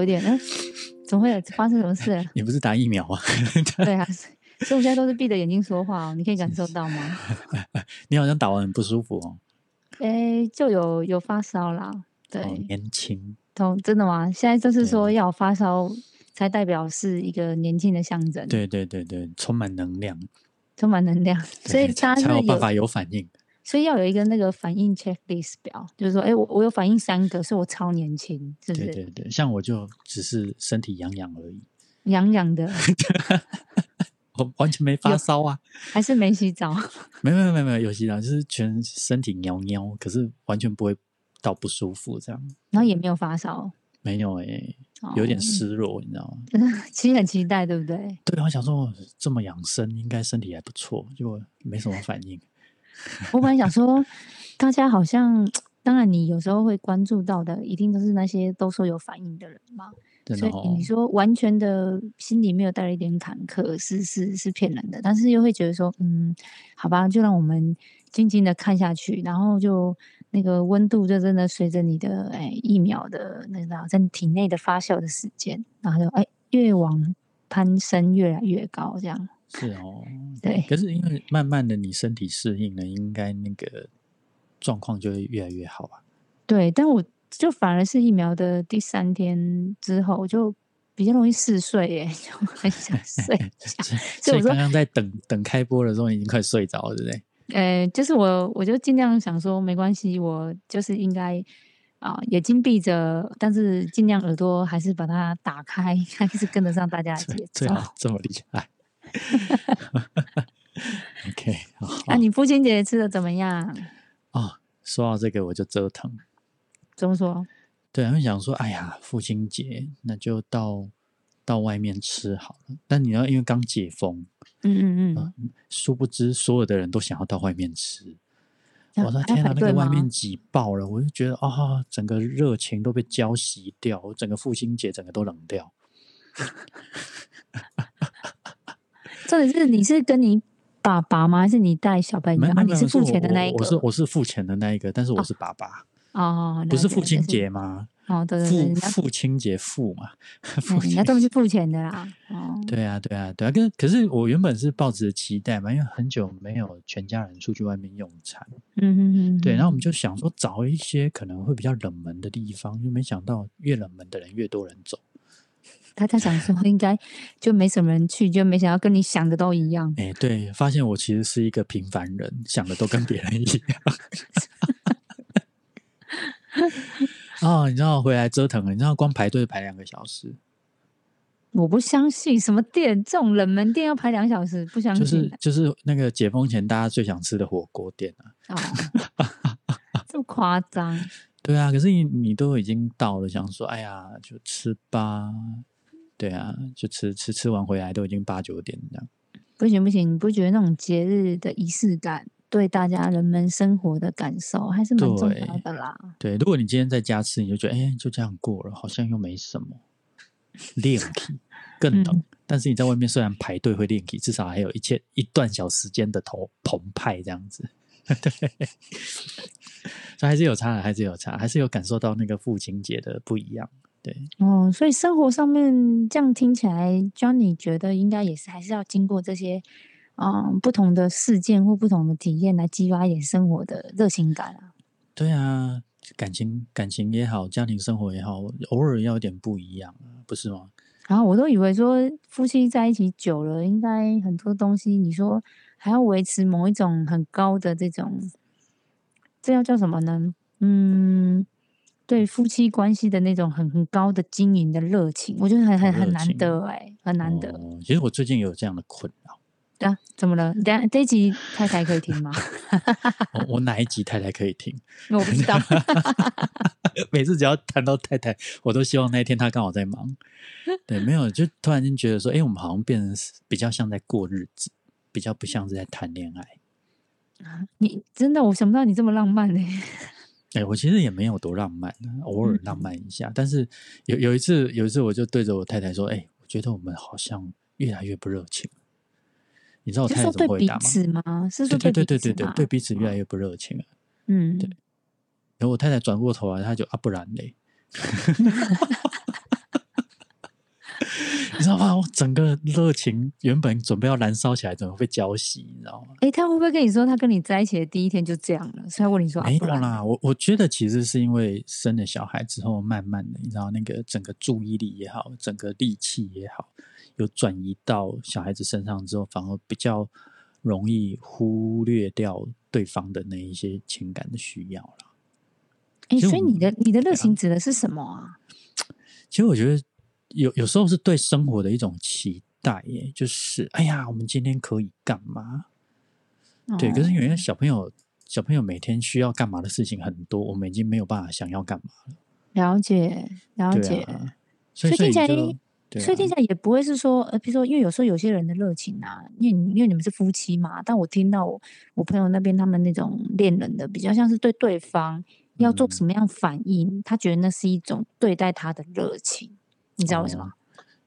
有一点，嗯、怎么会有发生什么事？你不是打疫苗吗？对啊，所以我现在都是闭着眼睛说话哦，你可以感受到吗？你好像打完很不舒服哦。哎，就有有发烧啦，对，哦年轻，都真的吗？现在就是说要有发烧才代表是一个年轻的象征，对对对对，充满能量，充满能量，所以对大家才有办法有反应。所以要有一个那个反应 checklist 表，就是说，哎，我我有反应三个，所以我超年轻，是不是？对对对，像我就只是身体痒痒而已，痒痒的 我完全没发烧啊，还是没洗澡？没有没有没有没有有洗澡，就是全身体喵喵，可是完全不会到不舒服这样。然后也没有发烧，没有哎、哦有点失落，你知道吗？其实很期待，对不对？对，我想说这么养生，应该身体还不错，结果没什么反应。我本来想说，大家好像，当然你有时候会关注到的，一定都是那些都说有反应的人嘛。所以你，说完全的心里没有带了一点坎坷，是是是骗人的，但是又会觉得说，嗯，好吧，就让我们静静的看下去，然后就那个温度就真的随着你的哎疫苗的那个在你体内的发酵的时间，然后就哎越往攀升越来越高，这样是哦，对可是因为慢慢的你身体适应了，应该那个状况就会越来越好吧。对，但我就反而是疫苗的第三天之后，我就比较容易嗜睡耶，就很想睡 觉。所以刚刚在等等开播的时候，已经快睡着了，对不对？呃，就是我，我就尽量想说，没关系，我就是应该啊、眼睛闭着，但是尽量耳朵还是把它打开，还是跟得上大家的节奏。最好这么厉害。OK，好那、你父亲节吃的怎么样？哦，说到这个我就折腾。怎么说？对，他们想说，哎呀，父亲节那就到到外面吃好了。但你要因为刚解封，嗯嗯嗯，殊不知所有的人都想要到外面吃。我说天哪，那个外面挤爆了，我就觉得啊、整个热情都被浇熄掉，我整个父亲节整个都冷掉。重点是你是跟你爸爸吗？还是你带小朋友？啊，没有你是付钱的我那一个？我是我是付钱的那一个，但是我是爸爸，哦，不是父亲节吗？哦，对对对，父亲节父嘛，父亲嗯人家都是付钱的啦。哦，对啊，对啊，对啊。跟可是我原本是抱着期待嘛，因为很久没有全家人出去外面用餐，嗯嗯嗯，对，然后后我们就想说找一些可能会比较冷门的地方，就没想到越冷门的人越多人走。他他想说应该就没什么人去，就没想到跟你想的都一样。哎，对，发现我其实是一个平凡人，想的都跟别人一样。哦，你知道回来折腾了，你知道光排队排两个小时，我不相信什么店这种冷门店要排两小时，不相信就信是就是那个解封前大家最想吃的火锅店啊。哦，这么夸张？对啊，可是你你都已经到了，想说，哎呀，就吃吧。对啊，就吃吃吃完回来都已经八九点这样。不行不行，你不觉得那种节日的仪式感对大家人们生活的感受还是蛮重要的啦？对，如果你今天在家吃，你就觉得，哎，就这样过了，好像又没什么。练 体更冷，嗯但是你在外面虽然排队会练体，至少还有一切一段小时间的头澎湃这样子。对，所以还是有差的，还是有差，还是有感受到那个父亲节的不一样。对，哦，所以生活上面这样听起来，Johnny 觉得应该也是还是要经过这些嗯不同的事件或不同的体验来激发一点生活的热情感啊。对啊，感情感情也好，家庭生活也好，偶尔要有点不一样啊，不是吗？然后我都以为说夫妻在一起久了，应该很多东西，你说还要维持某一种很高的这种，这要叫什么呢？嗯，对夫妻关系的那种很很高的经营的热情，我觉得很很很难得哎、很难得。哦。其实我最近也有这样的困扰。对 啊，怎么了？等一下这一集太太可以听吗？我我哪一集太太可以听？我不知道。每次只要谈到太太，我都希望那一天她刚好在忙。对，没有，就突然间觉得说，哎、我们好像变成是比较像在过日子，比较不像是在谈恋爱。你真的，我想不到你这么浪漫嘞、哎、我其实也没有多浪漫，偶尔浪漫一下。但是有有一次，有一次我就对着我太太说：“哎、我觉得我们好像越来越不热情。”你知道我太太怎么回答吗？是说对对对对对，对彼此越来越不热情了。嗯，对然后我太太转过头来，她就啊，不然嘞，你知道吗？我整个热情原本准备要燃烧起来，怎么被浇熄？你知道吗？哎，他会不会跟你说他跟你在一起的第一天就这样了？所以他问你说啊不然没有啦，我我觉得其实是因为生了小孩之后，慢慢的，你知道那个整个注意力也好，整个力气也好，有转移到小孩子身上之后，反而比较容易忽略掉对方的那一些情感的需要了。哎，所以你的你的热情指的是什么啊？其实我觉得有有时候是对生活的一种期待耶，就是哎呀，我们今天可以干嘛？对，可是有些哦小朋友小朋友每天需要干嘛的事情很多，我们已经没有办法想要干嘛了。了解了解，啊，所以听起来啊所以听起来也不会是说，呃，比如说，因为有时候有些人的热情啊，因为因为你们是夫妻嘛，但我听到我我朋友那边他们那种恋人的，比较像是对对方要做嗯什么样反应，他觉得那是一种对待他的热情，你知道为什么？哦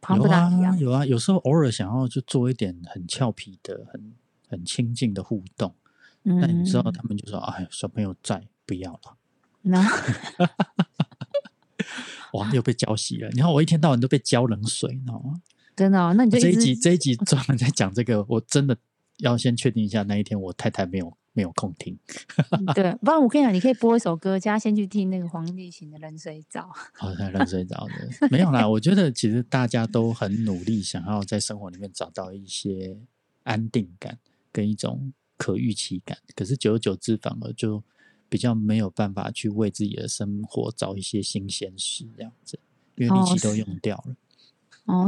好像有不大一样。啊有啊，有时候偶尔想要就做一点很俏皮的、很很亲近的互动，但你知道嗯，他们就说：“哎，小朋友在，不要了。那”哇，又被浇熄了。你看我一天到晚都被浇冷水，你知道吗？真的、哦，那你就这一集这一集专门在讲这个，我真的要先确定一下那一天我太太没有没有空听。对，不然我跟你讲，你可以播一首歌，叫他先去听那个黄立行的《冷水澡》。好，才冷水澡的没有啦。我觉得其实大家都很努力，想要在生活里面找到一些安定感跟一种可预期感。可是久而久之，反而就比较没有办法去为自己的生活找一些新鲜事，这样子，因为力哦气都用掉了。哦，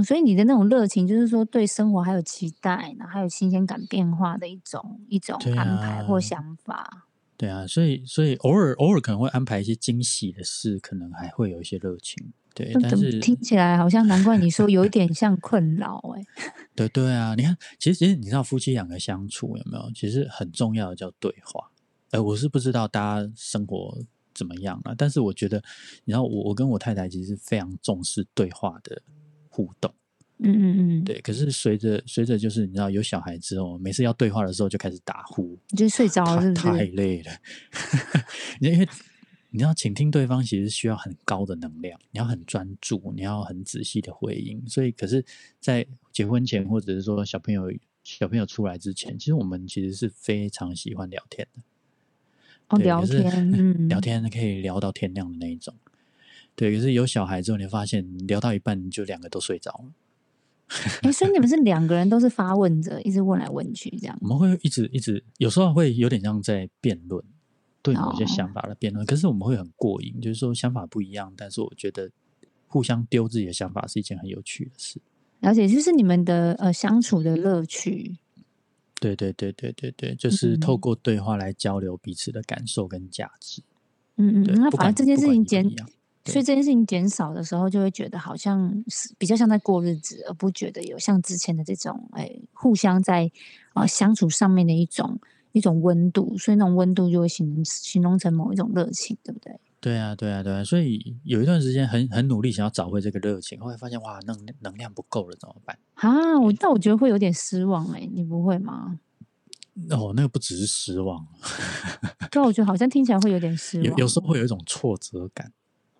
所以你的那种热情，就是说对生活还有期待，然后还有新鲜感变化的一种一种安排或啊想法。对啊，所以所以偶尔偶尔可能会安排一些惊喜的事，可能还会有一些热情。对，但是听起来好像难怪你说有一点像困扰哎、对对啊，你看，其实其实你知道夫妻两个相处有没有？其实很重要的叫对话。呃，我是不知道大家生活怎么样了，但是我觉得，你知道我我跟我太太其实是非常重视对话的互动。嗯嗯嗯，对，可是随着随着就是你知道有小孩之后，每次要对话的时候就开始打呼，你就睡着了是不太太？累了。因为你要倾听对方，其实需要很高的能量，你要很专注，你要很仔细的回应。所以，可是，在结婚前或者是说小朋友小朋友出来之前，其实我们其实是非常喜欢聊天的。哦，聊天，嗯，聊天可以聊到天亮的那一种。对，可是有小孩之后，你会发现聊到一半就两个都睡着了。哎、所以你们是两个人都是发问者，一直问来问去这样我。们会一直一直，有时候会有点像在辩论，对某些哦想法的辩论。可是我们会很过瘾，就是说想法不一样，但是我觉得互相丢自己的想法是一件很有趣的事。了解，就是你们的呃相处的乐趣。对对对对对对，就是透嗯过对话来交流彼此的感受跟价值。嗯嗯，对，那反正这件事情不管一不减一样所以这件事情减少的时候，就会觉得好像是比较像在过日子，而不觉得有像之前的这种哎，互相在呃相处上面的一种一种温度，所以那种温度就会形容形容成某一种热情，对不对？对啊，对啊，对啊，所以有一段时间很很努力想要找回这个热情，后来发现哇，能能量不够了，怎么办？啊，我但我觉得会有点失望哎、你不会吗？哦，那个不只是失望，对啊，我觉得好像听起来会有点失望。有有时候会有一种挫折感。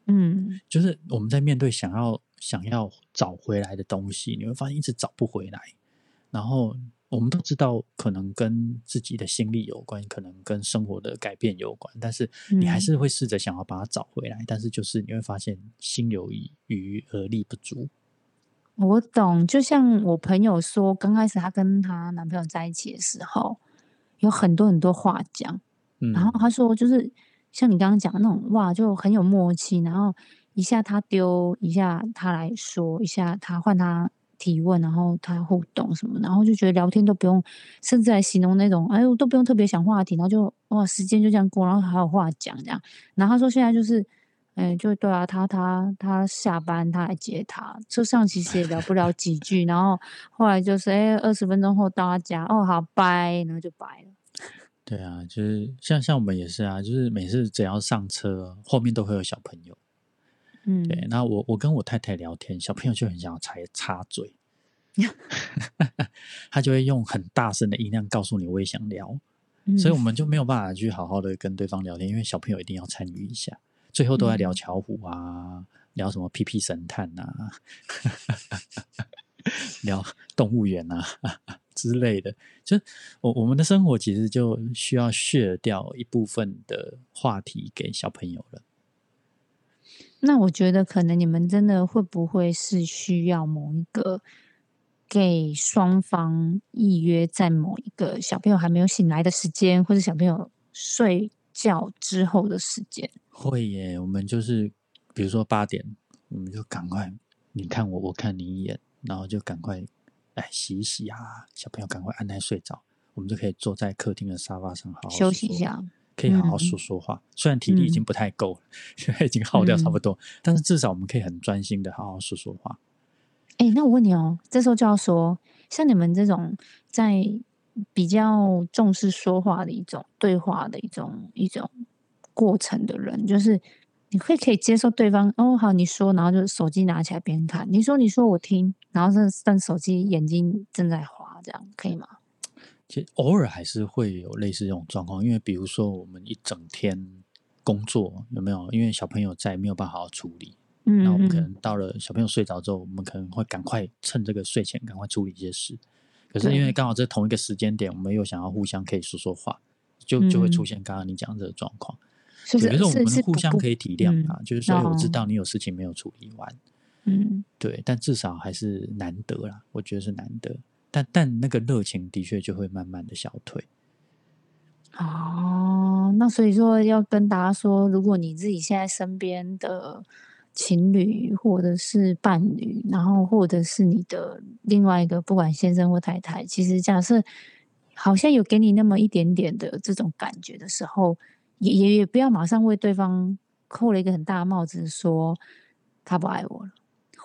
嗯，就是我们在面对想要想要找回来的东西，你会发现一直找不回来。然后我们都知道，可能跟自己的心力有关，可能跟生活的改变有关，但是你还嗯是会试着想要把它找回来。但是就是你会发现心有余而力不足。我懂，就像我朋友说，刚开始她跟她男朋友在一起的时候，有很多很多话讲。嗯，然后她说，就是像你刚刚讲的那种，哇，就很有默契。然后一下他丢，一下他来说，一下他换他提问，然后他互动什么，然后就觉得聊天都不用，甚至来形容那种，哎呦，都不用特别想话题，然后就哇，时间就这样过，然后还有话讲这样。然后他说现在就是。哎，就对啊，他他他下班他来接他，车上其实也聊不了几句，然后后来就是哎，二十分钟后到他家，哦好拜，然后就拜了。对啊，就是像像我们也是啊，就是每次只要上车，后面都会有小朋友。嗯，对，那我我跟我太太聊天，小朋友就很想要插插嘴，他就会用很大声的音量告诉你我也想聊，嗯。所以我。们就没有办法去好好的跟对方聊天，因为小朋友一定要参与一下，最后都在聊嗯。巧虎啊，聊什么屁屁神探啊，聊动物园啊之类的。就我我们的生活其实就需要削掉一部分的话题给小朋友了。那我觉得可能你们真的会不会是需要某一个给双方预约在某一个小朋友还没有醒来的时间，或者小朋友睡觉之后的时间？会耶，我们就是比如说八点，我们就赶快你看我，我看你一眼，然后就赶快哎洗一洗啊，小朋友赶快安胎睡着，我们就可以坐在客厅的沙发上好好休息一下。可以好好嗯说说话。虽然体力已经嗯不太够了，现 在已经耗掉差不嗯多，但是至少我们可以很专心的好好说说话。哎，那我问你哦，这时候就要说，像你们这种在比较重视说话的一种对话的一种一种过程的人，就是你会可以接受对方哦，好，你说，然后就手机拿起来边看，你说你说我听，然后是但手机眼睛正在滑，这样可以吗？其实偶尔还是会有类似这种状况，因为比如说我们一整天工作有没有？因为小朋友在没有办法好好处理，嗯那我们可能到了小朋友睡着之后，我们可能会赶快趁这个睡前赶快处理一些事。可是因为对刚好在同一个时间点，我们又想要互相可以说说话，就就会出嗯现刚刚你讲的这个状况。就对，可是我们互相可以体谅啊，就是说，哎我知哦道你有事情没有处理完，嗯对，但至少还是难得啦，我觉得是难得。但但那个热情的确就会慢慢的消退。哦，那所以说要跟大家说，如果你自己现在身边的情侣或者是伴侣，然后或者是你的另外一个不管先生或太太，其实假设好像有给你那么一点点的这种感觉的时候，也也也不要马上为对方扣了一个很大的帽子，说他不爱我了，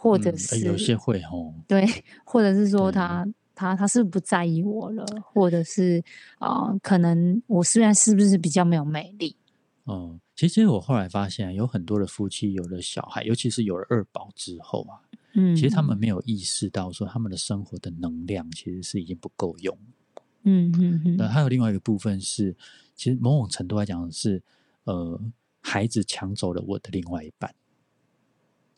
或者是、有些会哦，对，或者是说他他他是不是不在意我了，或者是啊、呃可能我虽然是不是比较没有魅力，嗯，其实我后来发现，有很多的夫妻有了小孩，尤其是有了二宝之后啊，嗯，其实他们没有意识到说他们的生活的能量其实是已经不够用。嗯嗯嗯。那还有另外一个部分是，其实某种程度来讲是，呃，孩子抢走了我的另外一半。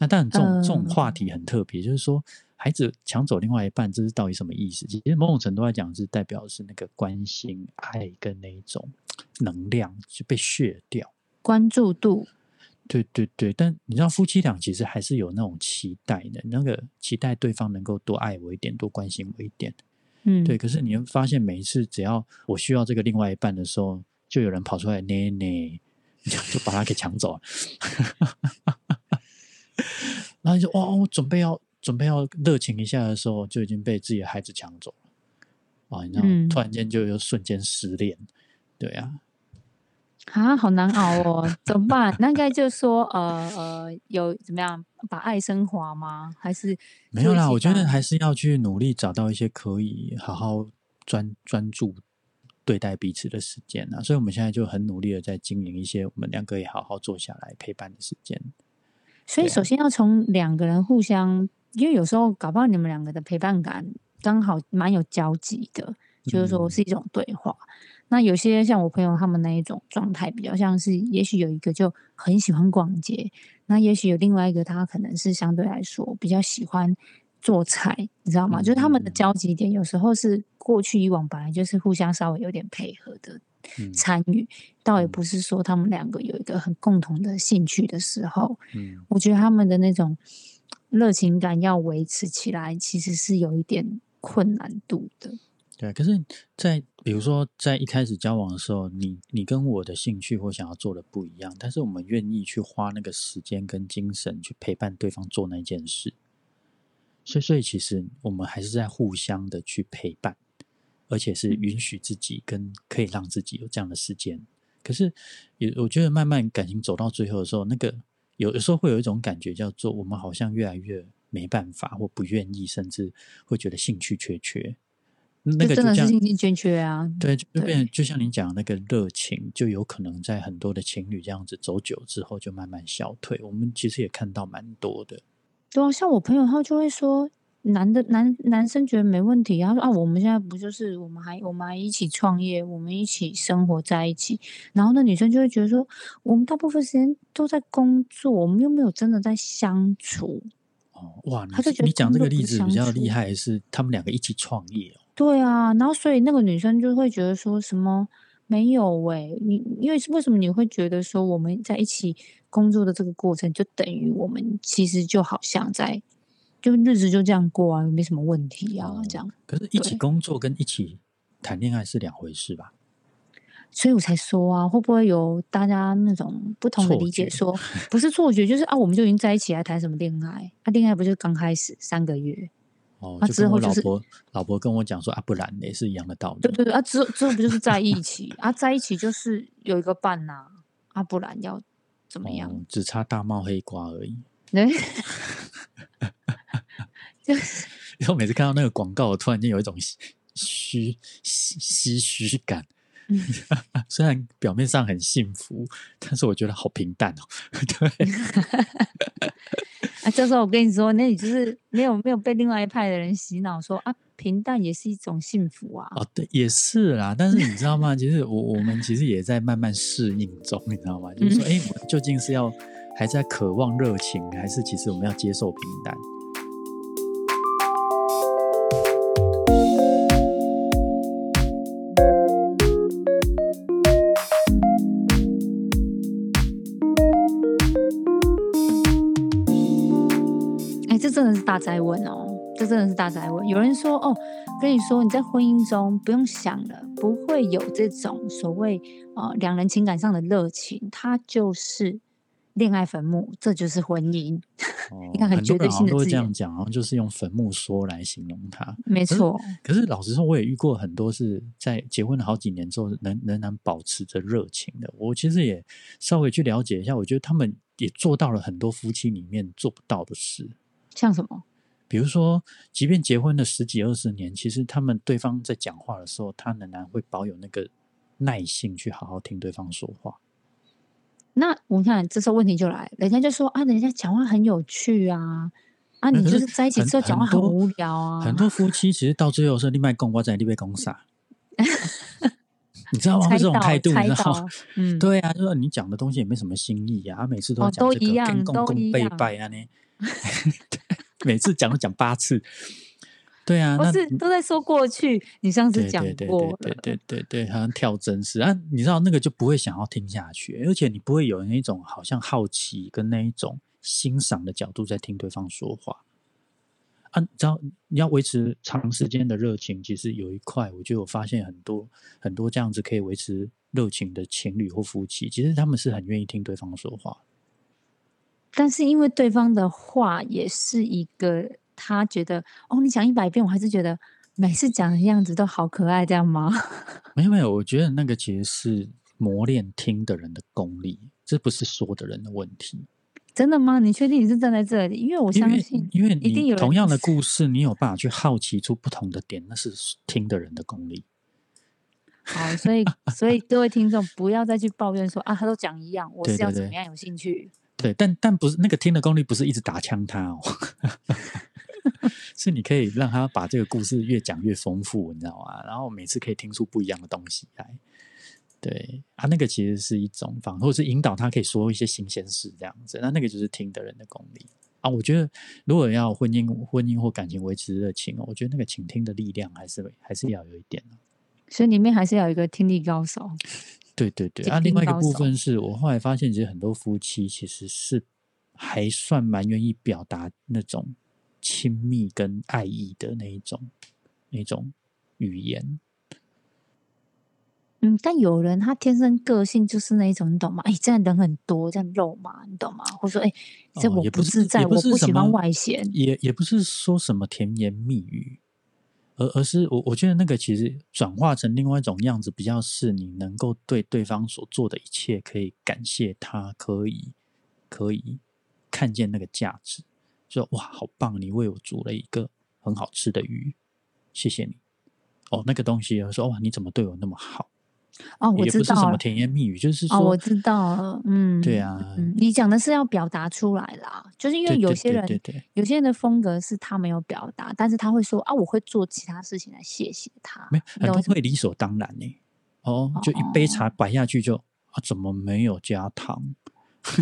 那当然，这种、这种话题很特别，就是说，孩子抢走另外一半，这是到底什么意思？其实某种程度来讲，是代表是那个关心、爱跟那一种能量就被削掉。关注度，对对对，但你知道，夫妻俩其实还是有那种期待的，那个期待对方能够多爱我一点，多关心我一点。嗯，对，可是你会发现，每一次只要我需要这个另外一半的时候，就有人跑出来捏捏，就 就把他给抢走了。然后你就哇，我准备要准备要热情一下的时候，就已经被自己的孩子抢走了。啊，你知道，嗯突然间就又瞬间失恋。对啊，啊，好难熬哦，怎么办？那应该就说呃呃，有怎么样把爱升华吗？还是没有啦，我觉得把还是要去努力找到一些可以好好专专注对待彼此的时间啊。所以我们现在就很努力的在经营一些我们两个也好好坐下来陪伴的时间。所以，首先要从两个人互相，因为有时候搞不好你们两个的陪伴感刚好蛮有交集的，就是说嗯是一种对话。那有些像我朋友他们那一种状态，比较像是，也许有一个就很喜欢逛街，那也许有另外一个他可能是相对来说比较喜欢做菜，你知道吗？就是他们的嗯交集点有时候是过去以往本来就是互相稍微有点配合的嗯。参与，倒也嗯。不是说他们两个有一个很共同的兴趣的时候，嗯。我觉得他们的那种热情感要维持起来，其实是有一点困难度的。对啊，可是在，比如说在一开始交往的时候，你你跟我的兴趣或想要做的不一样，但是我们愿意去花那个时间跟精神去陪伴对方做那件事，所以所以其实我们还是在互相的去陪伴，而且是允许自己跟可以让自己有这样的时间。可是也我觉得慢慢感情走到最后的时候，那个有的时候会有一种感觉叫做我们好像越来越没办法或不愿意，甚至会觉得兴趣缺缺。那个就真的就是兴趣缺缺啊。对，就变就像您讲的那个热情，就有可能在很多的情侣这样子走久之后，就慢慢消退。我们其实也看到蛮多的，对啊，像我朋友他就会说，男的男男生觉得没问题，他说啊，我们现在不就是我们还我们还一起创业，我们一起生活在一起，然后那女生就会觉得说，我们大部分时间都在工作，我们又没有真的在相处。哦，哇，你他就觉得你讲这个例子比较厉害，是他们两个一起创业哦。对啊，然后所以那个女生就会觉得说什么没有喂、你因为为什么你会觉得说我们在一起工作的这个过程，就等于我们其实就好像在就日子就这样过啊，没什么问题啊，哦这样，可是，一起工作跟一起谈恋爱是两回事吧？所以我才说啊，会不会有大家那种不同的理解觉说，不是错觉，就是啊，我们就已经在一起，还谈什么恋爱？啊，恋爱不就刚开始三个月？哦，啊就跟我之后就是老婆、老婆跟我讲说啊，不然也是一样的道理。对对对啊，之后之后不就是在一起啊？在一起就是有一个伴呐、啊，不然要怎么样？哦，只差大帽黑瓜而已。对，就是然后每次看到那个广告，我突然间有一种唏嘘唏唏嘘感。嗯 虽然表面上很幸福，但是我觉得好平淡哦。对，啊，这时候我跟你说，那你就是没有没有被另外一派的人洗脑说啊，平淡也是一种幸福啊。哦，对，也是啦。但是你知道吗？其实我我们其实也在慢慢适应中，你知道吗？就是说，哎、我们究竟是要还在渴望热情，还是其实我们要接受平淡？问哦，这真的是大灾问。有人说哦，跟你说你在婚姻中不用想了，不会有这种所谓呃两人情感上的热情，它就是恋爱坟墓，这就是婚姻。哦 你看很很多绝对性的人都会这样讲，好像就是用坟墓说来形容它。没错，可是老实说，我也遇过很多是在结婚了好几年之后，仍仍然保持着热情的。我其实也稍微去了解一下，我觉得他们也做到了很多夫妻里面做不到的事。像什么？比如说，即便结婚了十几二十年，其实他们对方在讲话的时候，他仍然会保有那个耐性去好好听对方说话。那我看这时候问题就来，人家就说啊，人家讲话很有趣啊，啊，你就是是在一起之后讲话很无聊啊，很多夫妻其实到最后是另外公我在另外公傻，你知道吗？这种态度，猜你知道吗？嗯，对啊，就是你讲的东西也没什么新意啊，每次都讲这个跟公公都一样背拜啊呢，每次讲都讲八次。对啊，那不是都在说过去，你上次对讲过对了，对对对对，好像跳真实啊，你知道那个就不会想要听下去，而且你不会有那种好像好奇跟那一种欣赏的角度在听对方说话啊。你知道你要维持长时间的热情，其实有一块，我就有发现很多很多这样子可以维持热情的情侣或夫妻，其实他们是很愿意听对方说话。但是因为对方的话也是一个他觉得哦，你讲一百遍，我还是觉得每次讲的样子都好可爱，这样吗？没有没有，我觉得那个其实是磨练听的人的功力，这不是说的人的问题。真的吗？你确定你是站在这里？因为我相信，因为一定有同样的故 事，你有办法去好奇出不同的点，那是听的人的功力。好，所以所以各位听众不要再去抱怨说啊，他都讲一样，我是要怎么样有兴趣？对，对但但不是那个听的功力，不是一直打枪他哦，是你可以让他把这个故事越讲越丰富，你知道吗？然后每次可以听出不一样的东西来。对啊，那个其实是一种方，或者是引导他可以说一些新鲜事这样子。那那个就是听的人的功力啊。我觉得如果要婚姻、婚姻或感情维持热情哦，我觉得那个倾听的力量还是还是要有一点。所以里面还是要有一个听力高手。对对对，啊，另外一个部分是我后来发现，其实很多夫妻其实是还算蛮愿意表达那种亲密跟爱意的那一种那种语言。嗯，但有人他天生个性就是那一种，你懂吗？哎，这样人很多，这样肉嘛，你懂吗？或者说，哎，这我不自在，我不喜欢外显。也也不是说什么甜言蜜语，而而是我我觉得那个其实转化成另外一种样子，比较是你能够对对方所做的一切可以感谢他，可以可以看见那个价值，说哇好棒，你为我煮了一个很好吃的鱼，谢谢你。哦，那个东西说哇你怎么对我那么好？哦，我知道是什么。甜言蜜语，就是哦，我，知道了。嗯，对啊，嗯，你讲的是要表达出来啦，就是因为有些人对对对，有些人的风格是他没有表达，但是他会说啊，我会做其他事情来谢谢他。没很多你懂我意思吗会理所当然呢。哦，就一杯茶摆下去就啊，怎么没有加糖？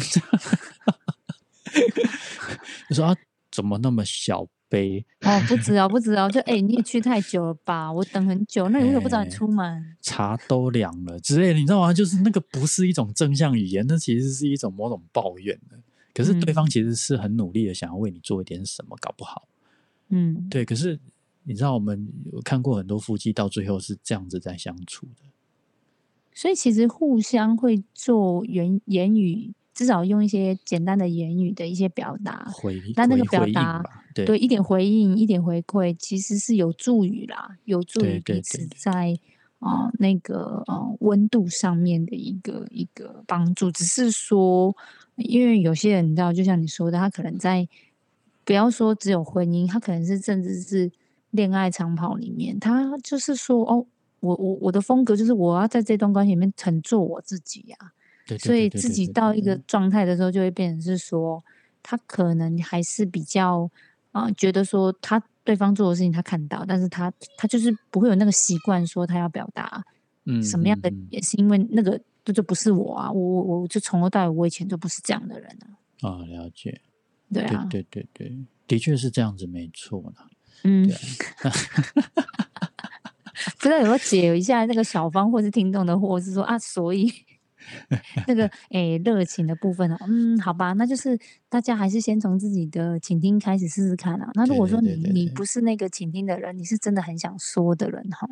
你说啊，怎么那么小杯？哦，不止哦，不止哦，就 哎、你也去太久了吧？我等很久，那你为什么不早点哎出门？茶都凉了之类的，你知道吗？就是那个不是一种正向语言，那其实是一种某种抱怨的。可是对嗯方其实是很努力的，想要为你做一点什么，搞不好。嗯，对，可是你知道，我们有看过很多夫妻到最后是这样子在相处的。所以其实互相会做言言语，至少用一些简单的言语的一些表达，回但那个表达，对对一点回应，一点回馈，其实是有助于啦，有助于彼此在啊、呃那个呃温度上面的一个一个帮助。只是说，因为有些人你知道，就像你说的，他可能在不要说只有婚姻，他可能是甚至是恋爱长跑里面，他就是说哦。我我我的风格就是我要在这段关系里面很做我自己呀、对对所以自己到一个状态的时候，就会变成是说，他可能还是比较啊、呃觉得说他对方做的事情他看到，但是他他就是不会有那个习惯说他要表达嗯什么样的嗯。嗯也是因为那个这就不是我啊，我我我就从头到尾我以前就不是这样的人啊，啊，了解，对啊，对对对对，的确是这样子，没错啦。嗯对，啊。不知道有没有解一下那个小芳或是听众的惑，是说啊，所以 那个诶热情的部分哦，嗯，好吧，那就是大家还是先从自己的倾听开始试试看啊。那如果说你你不是那个倾听的人，你是真的很想说的人哈，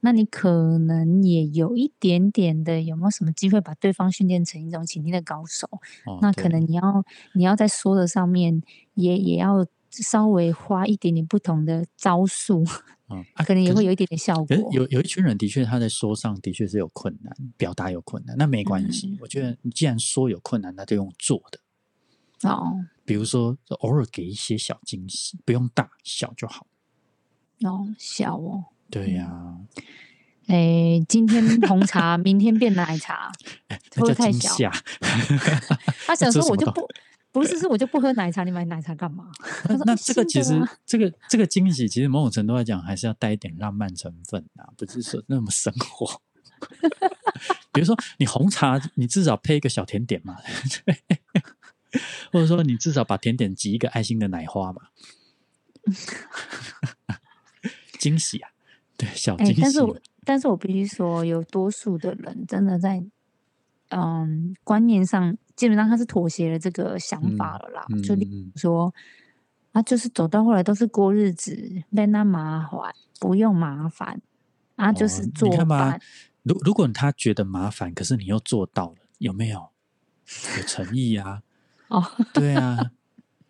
那你可能也有一点点的有没有什么机会把对方训练成一种倾听的高手？哦，那可能你要你要在说的上面也也要稍微花一点点不同的招数，嗯，啊可能也会有一点点效果。有有一群人的确他在说上的确是有困难，表达有困难，那没关系。嗯我觉得你既然说有困难，那就用做的，哦比如说偶尔给一些小惊喜，不用大小就好。哦，小哦。对呀、哎，今天红茶，明天变奶茶，会不会太小？他想说我就不不是，是我就不喝奶茶，你买奶茶干嘛？那啊这个其实啊 这个这个惊喜，其实某种程度来讲，还是要带一点浪漫成分啊，不是说那么生活。比如说，你红茶，你至少配一个小甜点嘛，或者说你至少把甜点挤一个爱心的奶花嘛，惊喜啊，对，小哎、惊喜嘛。但是我但是我必须说，有多数的人真的在嗯观念上，基本上他是妥协了这个想法了啦。嗯就例嗯如说，啊，就是走到后来都是过日子，没那麻烦，不用麻烦，啊，就哦是做你看吧饭。如如果他觉得麻烦，可是你又做到了，有没有有诚意啊？哦，对啊，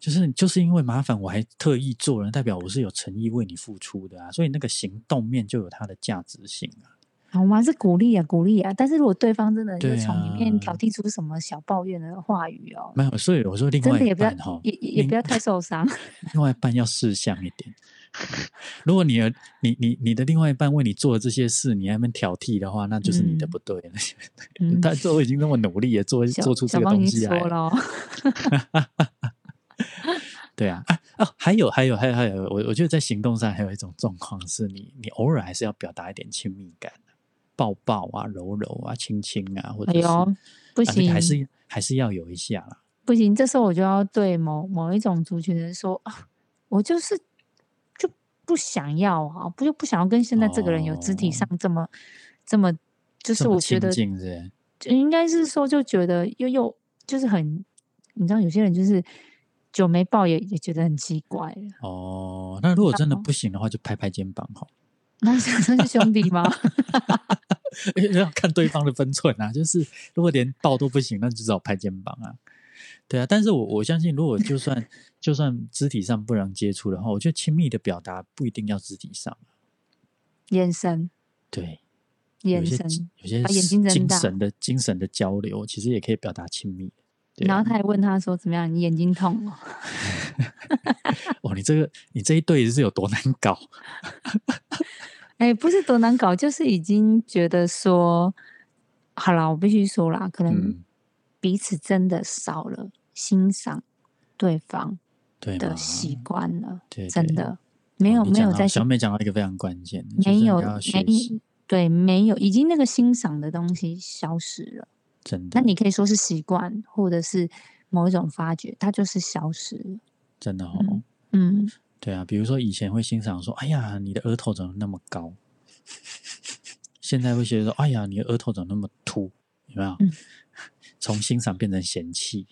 就是就是因为麻烦，我还特意做了，代表我是有诚意为你付出的啊，所以那个行动面就有它的价值性啊。好吗？是鼓励啊，鼓励啊。但是如果对方真的就对从里面啊挑剔出什么小抱怨的话语哦，没有，所以我说另外一真的也不要半哈，也也也不要太受伤。另外一半要识相一点。如果你的你你你的另外一半为你做的这些事，你还在那边挑剔的话，那就是你的嗯不对了。嗯，他都已经那么努力也做小做出这个东西来了，说了哦，对啊，啊哦，还有还有还有还有，我我觉得在行动上还有一种状况是你你偶尔还是要表达一点亲密感，抱抱啊、揉揉啊、亲亲啊，或者是、哎呦，不啊那个行，还是还是要有一下啦。不行，这时候我就要对某某一种族群的人说啊，我就是就不想要啊，不就不想要跟现在这个人有肢体哦。上这么、这么，就是我觉得就应该是说就觉得又又就是很，你知道有些人就是久没抱也也觉得很奇怪，哦，那如果真的哦不行的话，就拍拍肩膀哈，那想说是兄弟吗？要看对方的分寸啊。就是如果连抱都不行，那就只好拍肩膀啊。对啊，但是我我相信，如果就算就算肢体上不能接触的话，我觉得亲密的表达不一定要肢体上。眼神，对，有些眼神，有些把眼睛睁大精神的精神的交流，其实也可以表达亲密。然后他还问他说怎么样？你眼睛痛哦？哦，你这个你这一对是有多难搞？哎，不是多难搞，就是已经觉得说，好啦，我必须说啦，可能嗯，彼此真的少了欣赏对方对？的习惯了，真的没有没有在小美讲到一个非常关键的，没有没习，对没有，已经那个欣赏的东西消失了。真的那，你可以说是习惯，或者是某一种发觉，它就是消失了。真的哦。嗯嗯，对啊，比如说以前会欣赏说，哎呀，你的额头怎么那么高？现在会觉得说，哎呀，你的额头怎么那么凸？有没有？嗯 从欣赏变成嫌弃。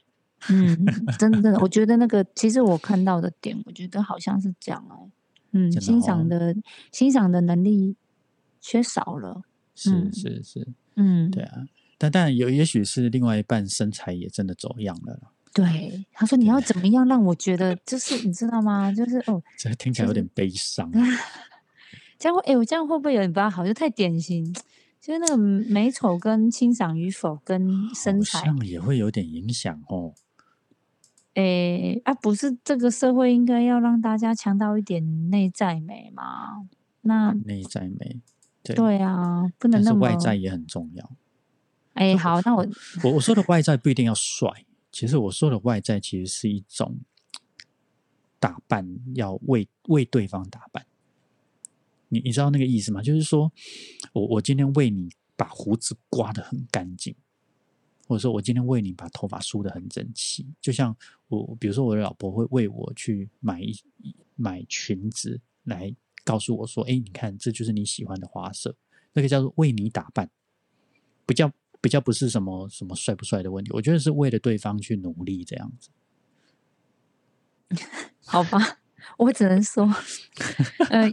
嗯，真的真的，我觉得那个其实我看到的点，我觉得好像是这样哎、嗯，欣哦赏的欣赏的能力缺少了。是嗯是是，嗯，对啊。但但有也许是另外一半身材也真的走样了，对，他说你要怎么样让我觉得，就是你知道吗？就是哦，这听起来有点悲伤。这样会哎、我这样会不会有点不太好？就太典型，就是那个美丑跟欣赏与否跟身材好材，像也会有点影响哦。诶、啊，不是这个社会应该要让大家强调一点内在美吗？那内在美，对，对啊，不能那么外在也很重要。哎、好，那我我我说的外在不一定要帅，其实我说的外在其实是一种打扮，要为为对方打扮。你你知道那个意思吗？就是说我我今天为你把胡子刮得很干净，或者说我今天为你把头发梳得很整齐。就像我，比如说我的老婆会为我去买一买裙子来告诉我说：“哎，你看，这就是你喜欢的花色。”那个叫做为你打扮，不叫比较不是什么什么帅不帅的问题，我觉得是为了对方去努力这样子。好吧，我只能说，呃，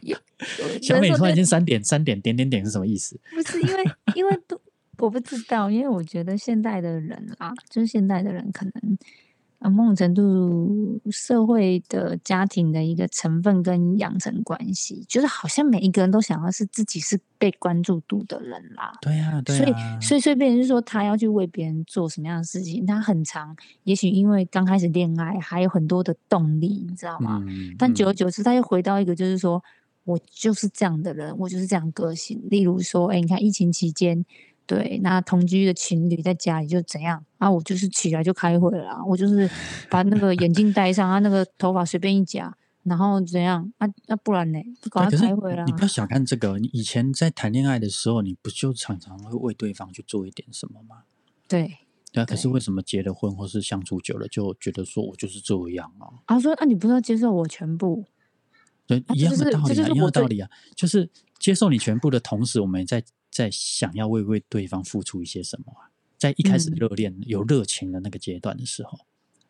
小美突然间三点三点点点点是什么意思？不是因为因为都我不知道，因为我觉得现代的人啊，就是现代的人可能呃某种程度社会的家庭的一个成分跟养成关系，就是好像每一个人都想要是自己是被关注度的人啦。对呀、对所以呀、，所以，所以变成是说，他要去为别人做什么样的事情，他很长，也许因为刚开始恋爱，还有很多的动力，你知道吗？嗯，但久而嗯久之，他又回到一个，就是说我就是这样的人，我就是这样个性。例如说，哎，你看疫情期间，对，那同居的情侣在家里就怎样啊？我就是起来就开会了啊，我就是把那个眼镜戴上啊，那个头发随便一夹，然后怎样啊？那、不然呢？就赶对，可是快开会啦你。不要小看这个，你以前在谈恋爱的时候，你不就常常会为对方去做一点什么吗？对，对啊，可是对为什么结了婚或是相处久了，就觉得说我就是这样啊？啊说啊，你不是要接受我全部？对，啊一样的道理啊，一样的道理啊，就是接受你全部的同时，我们也在在想要为为对方付出一些什么啊。在一开始嗯热恋、有热情的那个阶段的时候，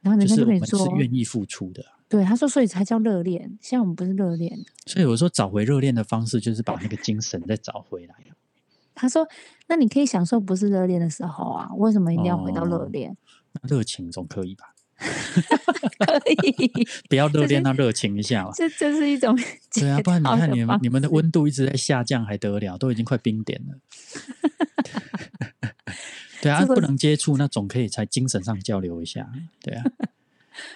然后人就是我们家就跟你说，是愿意付出的啊。对，他说，所以才叫热恋。现在我们不是热恋的。所以我说找回热恋的方式，就是把那个精神再找回来啊。他说，那你可以享受不是热恋的时候啊，为什么一定要回到热哦恋？那热情总可以吧？可以，不要热恋，那热情一下嘛。这这是一种对啊，不然你看你们你们的温度一直在下降，还得了？都已经快冰点了。对啊，不能接触，那总可以在精神上交流一下。对啊，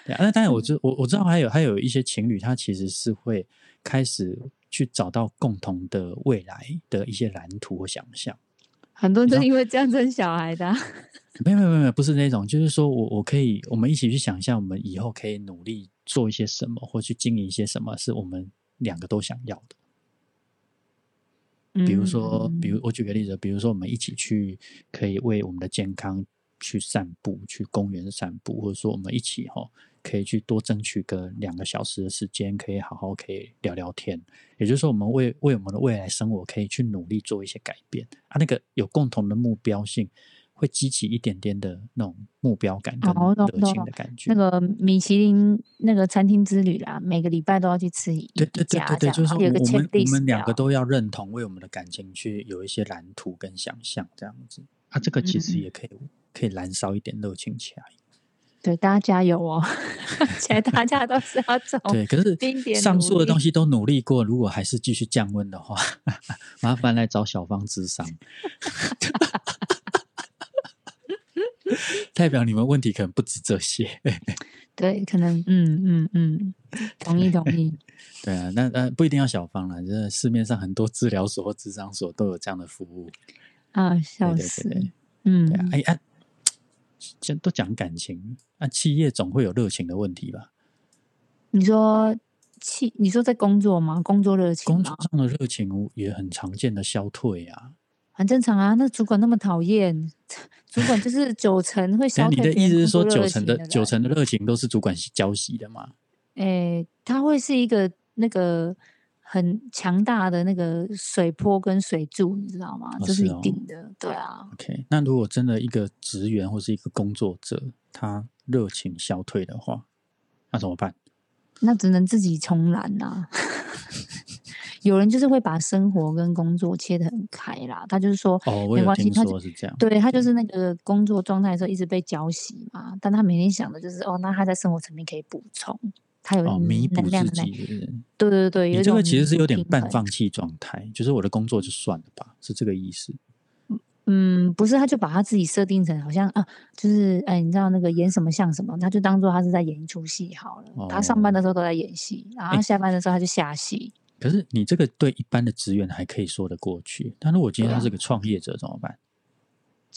对啊。那当然，我知我我知道还有还有一些情侣，他其实是会开始去找到共同的未来的一些蓝图和想象。很多人就因为这样生小孩的啊、没有没有没有，不是那种，就是说我我可以，我们一起去想象，我们以后可以努力做一些什么，或去经营一些什么，是我们两个都想要的。比如说，比如嗯我举个例子，比如说我们一起去，可以为我们的健康去散步，去公园散步，或者说我们一起哈、可以去多争取个两个小时的时间，可以好好可以聊聊天。也就是说，我们为为我们的未来生活可以去努力做一些改变啊，那个有共同的目标性，会激起一点点的那种目标感跟哦我懂热情懂的感觉。那个米其林那个餐厅之旅啦，每个礼拜都要去吃一对对对对对，就是我们我们两个都要认同，为我们的感情去有一些蓝图跟想象，这样子啊，这个其实嗯也可以可以燃烧一点热情起来。对大家加油哦！现在大家都是要走对，可是上述的东西都努力过，如果还是继续降温的话，麻烦来找小芳智商，代表你们问题可能不止这些。对，可能嗯嗯嗯，同意同意。对啊，那呃不一定要小方啦，就是市面上很多治疗所或智商所都有这样的服务。啊，笑死！对对嗯对啊，哎啊，这都讲感情，那，企业总会有热情的问题吧？你说气，你说在工作吗？工作热情工作？上的热情也很常见的消退啊。很正常啊。那主管那么讨厌，主管就是九成会消退你的意思是说，九成的九成的热情都是主管浇熄的吗？诶，他会是一个那个很强大的那个水波跟水柱，你知道吗？哦这是一定的，对啊。OK，那如果真的一个职员或是一个工作者，他热情消退的话，那怎么办？那只能自己重来啦。有人就是会把生活跟工作切得很开啦，他就是说，哦，我没有听关系他是这样。对他就是那个工作状态的时候一直被浇洗嘛，但他每天想的就是哦，那他在生活层面可以补充，他有哦，弥补自己的那，己是不是对对对，有你这个其实是有点半放弃状态，就是我的工作就算了吧，是这个意思。嗯，不是，他就把他自己设定成好像啊，就是哎，你知道那个演什么像什么，他就当做他是在演一出戏好了。他上班的时候都在演戏，然后哎下班的时候他就下戏。可是你这个对一般的职员还可以说得过去，但如果今天他是个创业者怎么办？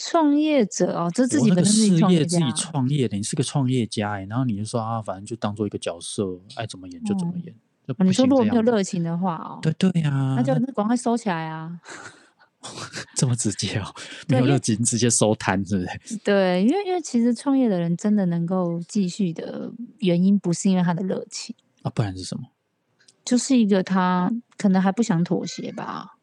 创业者哦，这自己本身是创业事业自己，创业的，你是个创业家哎，然后你就说啊，反正就当做一个角色，爱怎么演就怎么嗯演。你说如果没有热情的话哦，对对呀，那就那赶快收起来啊。这么直接哦，没有热情直接收摊，是不是？对，因为因为其实创业的人真的能够继续的原因，不是因为他的热情，啊，不然是什么？就是一个他可能还不想妥协吧。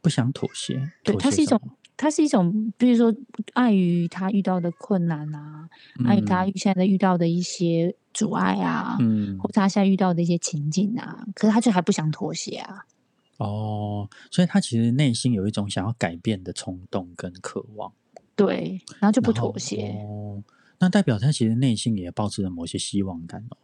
不想妥协，对，妥它是一种它是一种，比如说碍于他遇到的困难啊，碍于他嗯现在遇到的一些阻碍啊，嗯或他现在遇到的一些情境啊，可是他就还不想妥协啊。哦，所以他其实内心有一种想要改变的冲动跟渴望，对，然后就不妥协。哦，那代表他其实内心也抱持着某些希望感哦。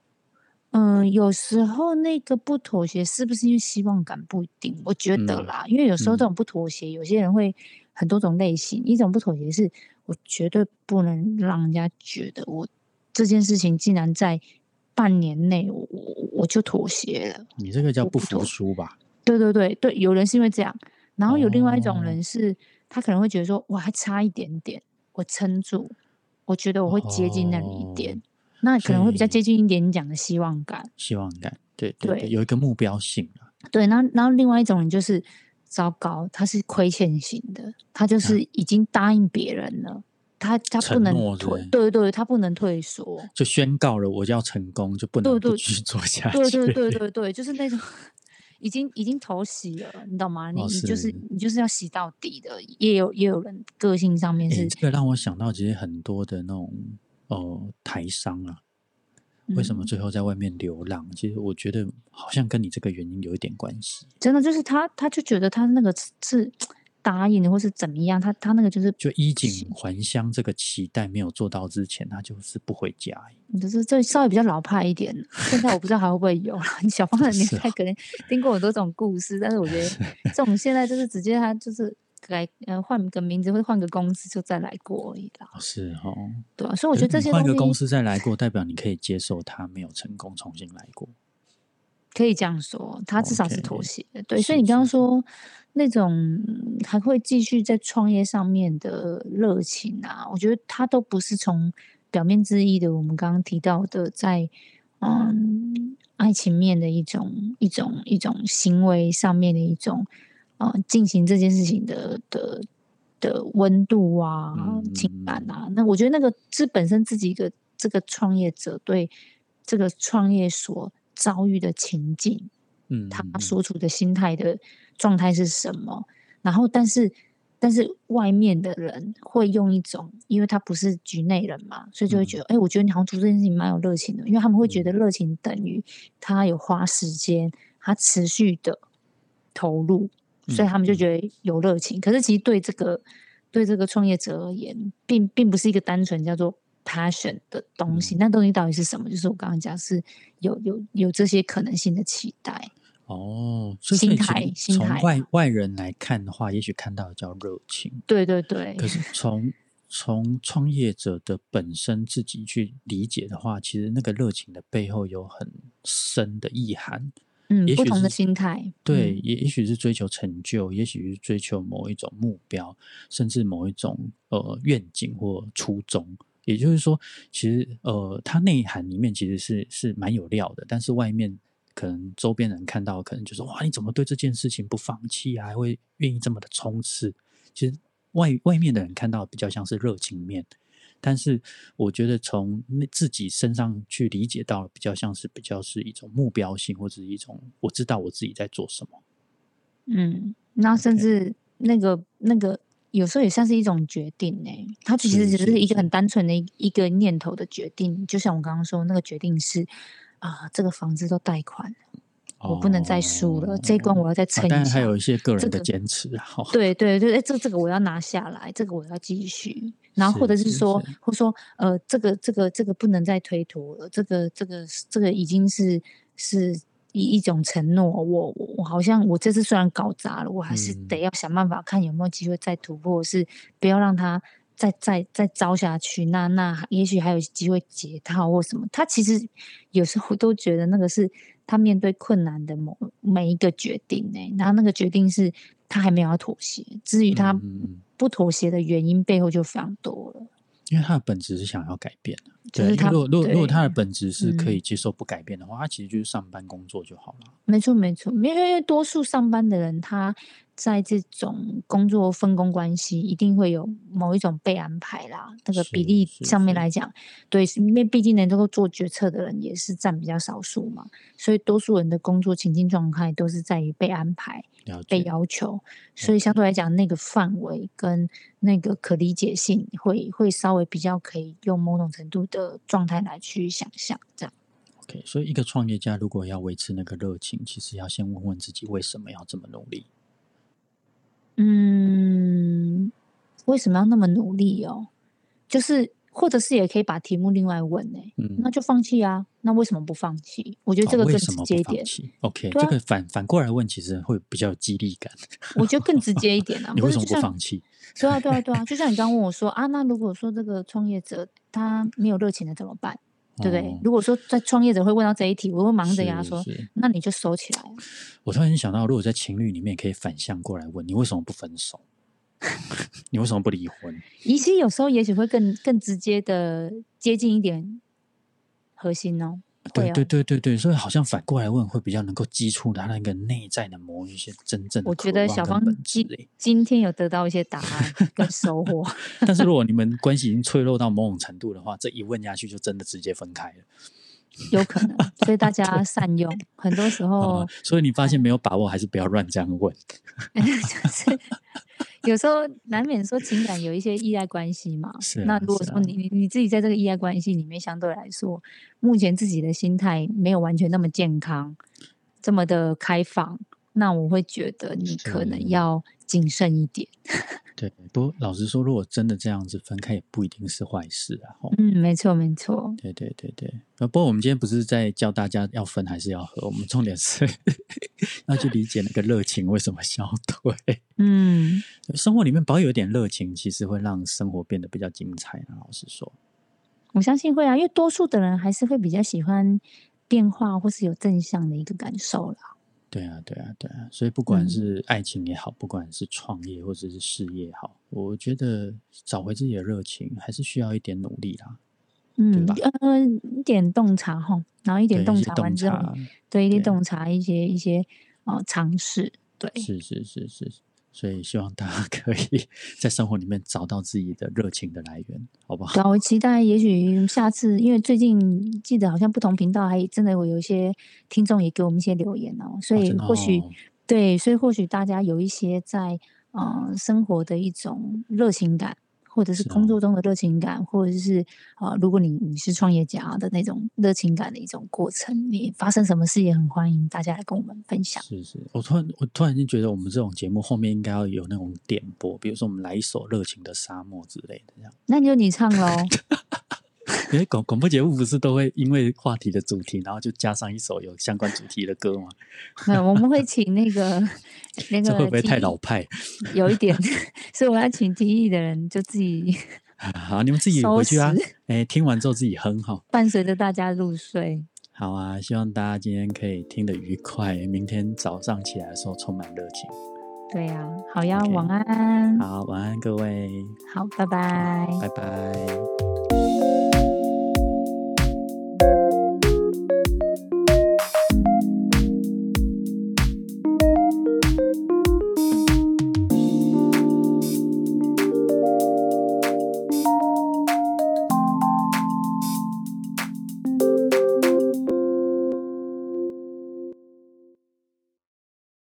嗯，有时候那个不妥协是不是因为希望感不一定，我觉得嗯啦，因为有时候嗯这种不妥协，有些人会很多种类型。一种不妥协是我绝对不能让人家觉得我这件事情竟然在半年内我我我就妥协了。你这个叫不服输吧？对对对对，有人是因为这样，然后有另外一种哦人是，他可能会觉得说，我还差一点点，我撑住，我觉得我会接近那里一点，哦那可能会比较接近一点你讲的希望感。希望感，对对对，对有一个目标性啊。对，然后然后另外一种人就是糟糕，他是亏欠型的，他就是已经答应别人了，他他不能退对对，他不能退缩。就宣告了我就要成功，就不能对对不继续做下去。对对对对对，就是那种已经已经投洗了，你懂吗？你、哦你就是是你就是要洗到底的。也有也有人个性上面诶是，这个让我想到，其实很多的那种哦台商啊，为什么嗯最后在外面流浪？其实我觉得好像跟你这个原因有一点关系。真的就是他他就觉得他那个是是答应的，或是怎么样，他他那个就是就衣锦还乡这个期待没有做到之前，他就是不回家。就是这稍微比较老派一点。现在我不知道还会不会有啦，小芳的年代可能听过很多这种故事，但是我觉得这种现在就是直接他就是改呃换个名字或者换个公司就再来过而已啦，哦是哦，对啊，所以我觉得这些换个公司再来过，代表你可以接受他没有成功重新来过。可以这样说，他至少是妥协的。对，所以你刚刚说那种嗯还会继续在创业上面的热情啊，我觉得他都不是从表面之意的我们刚刚提到的在嗯爱情面的一种一种一种行为上面的一种呃进行这件事情的的的温度啊、情感啊。那我觉得那个是本身自己一个这个创业者对这个创业所遭遇的情境，嗯，他所处的心态的状态是什么？然后，但是，但是外面的人会用一种，因为他不是局内人嘛，所以就会嗯觉得，哎、我觉得你好像做这件事情蛮有热情的，因为他们会觉得热情等于他有花时间，他持续的投入，所以嗯他们就觉得有热情。可是其实对这个对这个创业者而言，并并不是一个单纯叫做 passion 的东西。嗯那东西到底是什么？就是我刚刚讲是有有有这些可能性的期待。哦，所以从心态外外人来看的话，也许看到的叫热情，对对对，可是从从创业者的本身自己去理解的话，其实那个热情的背后有很深的意涵，嗯，也许不同的是心态，对，嗯也也许是追求成就，也许是追求某一种目标，甚至某一种呃愿景或初衷。也就是说，其实呃，它内涵里面其实是是蛮有料的，但是外面可能周边人看到，可能就是哇，你怎么对这件事情不放弃啊？还会愿意这么的冲刺？其实外外面的人看到比较像是热情面，但是我觉得从那自己身上去理解到，比较像是比较是一种目标性，或者是一种我知道我自己在做什么。嗯，那甚至那个那个有时候也算是一种决定呢、它其实只是一个很。单纯的一一个念头的决定，就像我刚刚说，那个决定是啊，这个房子都贷款了，我不能再输了，这一关我要再啊撑一下。当然还有一些个人的坚持对对对，哎，这这个我要拿下来，这个我要继续，然后或者是说，是或说，呃，这个这个这个不能再推脱了，这个这个这个已经是是一一种承诺，我我我好像我这次虽然搞砸了，我还是嗯得要想办法看有没有机会再突破，是不要让他再再再糟下去，那那也许还有机会解套或什么。他其实有时候都觉得那个是他面对困难的某每一个决定呢、然后那个决定是他还没有要妥协，至于他不妥协的原因背后就非常多了。因为他的本质是想要改变的。对，就是他如果如果如果他的本质是可以嗯接受不改变的话，他其实就是上班工作就好了。没错，没错，因为多数上班的人，他在这种工作分工关系，一定会有某一种被安排啦。那个比例上面来讲，对，因为毕竟能够做决策的人也是占比较少数嘛，所以多数人的工作情境状态都是在于被安排、了被。要求，所以相对来讲，那个范围跟那个可理解性会会稍微比较可以用某种程度的状态来去想象，这样。OK，所以一个创业家如果要维持那个热情，其实要先问问自己为什么要这么努力。嗯，为什么要那么努力哦？就是，或者是也可以把题目另外问呢、嗯，那就放弃啊？那为什么不放弃？我觉得哦这个更直接一点，？OK，啊这个反反过来问，其实会比较有激励感。我觉得更直接一点啊。你为什么不放弃？对啊，对啊，对啊，就像你刚刚问我说啊，那如果说这个创业者他没有热情了怎么办？对不对？哦如果说在创业者会问到这一题，我会忙着跟他说，那你就收起来啊。我突然想到，如果在情侣里面可以反向过来问，你为什么不分手？你为什么不离婚？其实有时候也许会更更直接的接近一点核心哦。会对哦对对对对，所以好像反过来问会比较能够激出他那个内在的某一些真正的我觉得小芳今欸今天有得到一些答案 跟收获。但是如果你们关系已经脆弱到某种程度的话，这一问下去就真的直接分开了。有可能，所以大家 善用。很多时候啊，所以你发现没有把握，还是不要乱这样问。就是有时候难免说情感有一些依赖关系嘛。是啊那如果说你你你自己在这个依赖关系里面，相对来说，目前自己的心态没有完全那么健康，这么的开放，那我会觉得你可能要谨慎一点。对，不过老实说，如果真的这样子分开，也不一定是坏事啊。嗯，没错没错。对对对对，呃，不过我们今天不是在教大家要分还是要合，我们重点是 要去理解那个热情为什么消退。嗯，生活里面保有一点热情，其实会让生活变得比较精彩啊。老实说，我相信会啊，因为多数的人还是会比较喜欢变化或是有正向的一个感受啦。对啊，对啊，对啊。所以不管嗯是爱情也好，不管是创业或者是事业也好，我觉得找回自己的热情还是需要一点努力啦。嗯吧，呃，一点洞察哈，然后一点，洞察完之后，对，一点洞察一些一些哦尝试，对，是是是是。所以希望大家可以 在生活里面找到自己的热情的来源，好不好？对啊，我期待也许下次，因为最近记得好像不同频道还真的会有一些听众也给我们一些留言哦，所以或许、哦对，所以或许大家有一些在呃生活的一种热情感，或者是工作中的热情感，或者是呃，如果你你是创业家的那种热情感的一种过程，你发生什么事也很欢迎大家来跟我们分享。是是，我突然我突然间觉得我们这种节目后面应该要有那种点播，比如说我们来一首《热情的沙漠》之类的，这样。那就你唱喽。因为广广播节目不是都会因为话题的主题，然后就加上一首有相关主题的歌吗？那，我们会请那个 那个这会不会太老派？有一点，所以我要请提议的人就自己好，你们自己回去啊拾，哎，听完之后自己哼哈。伴随着大家入睡。好啊，希望大家今天可以听得愉快，明天早上起来的时候充满热情。对呀、好呀晚安。好，晚安各位，好，拜拜。拜拜。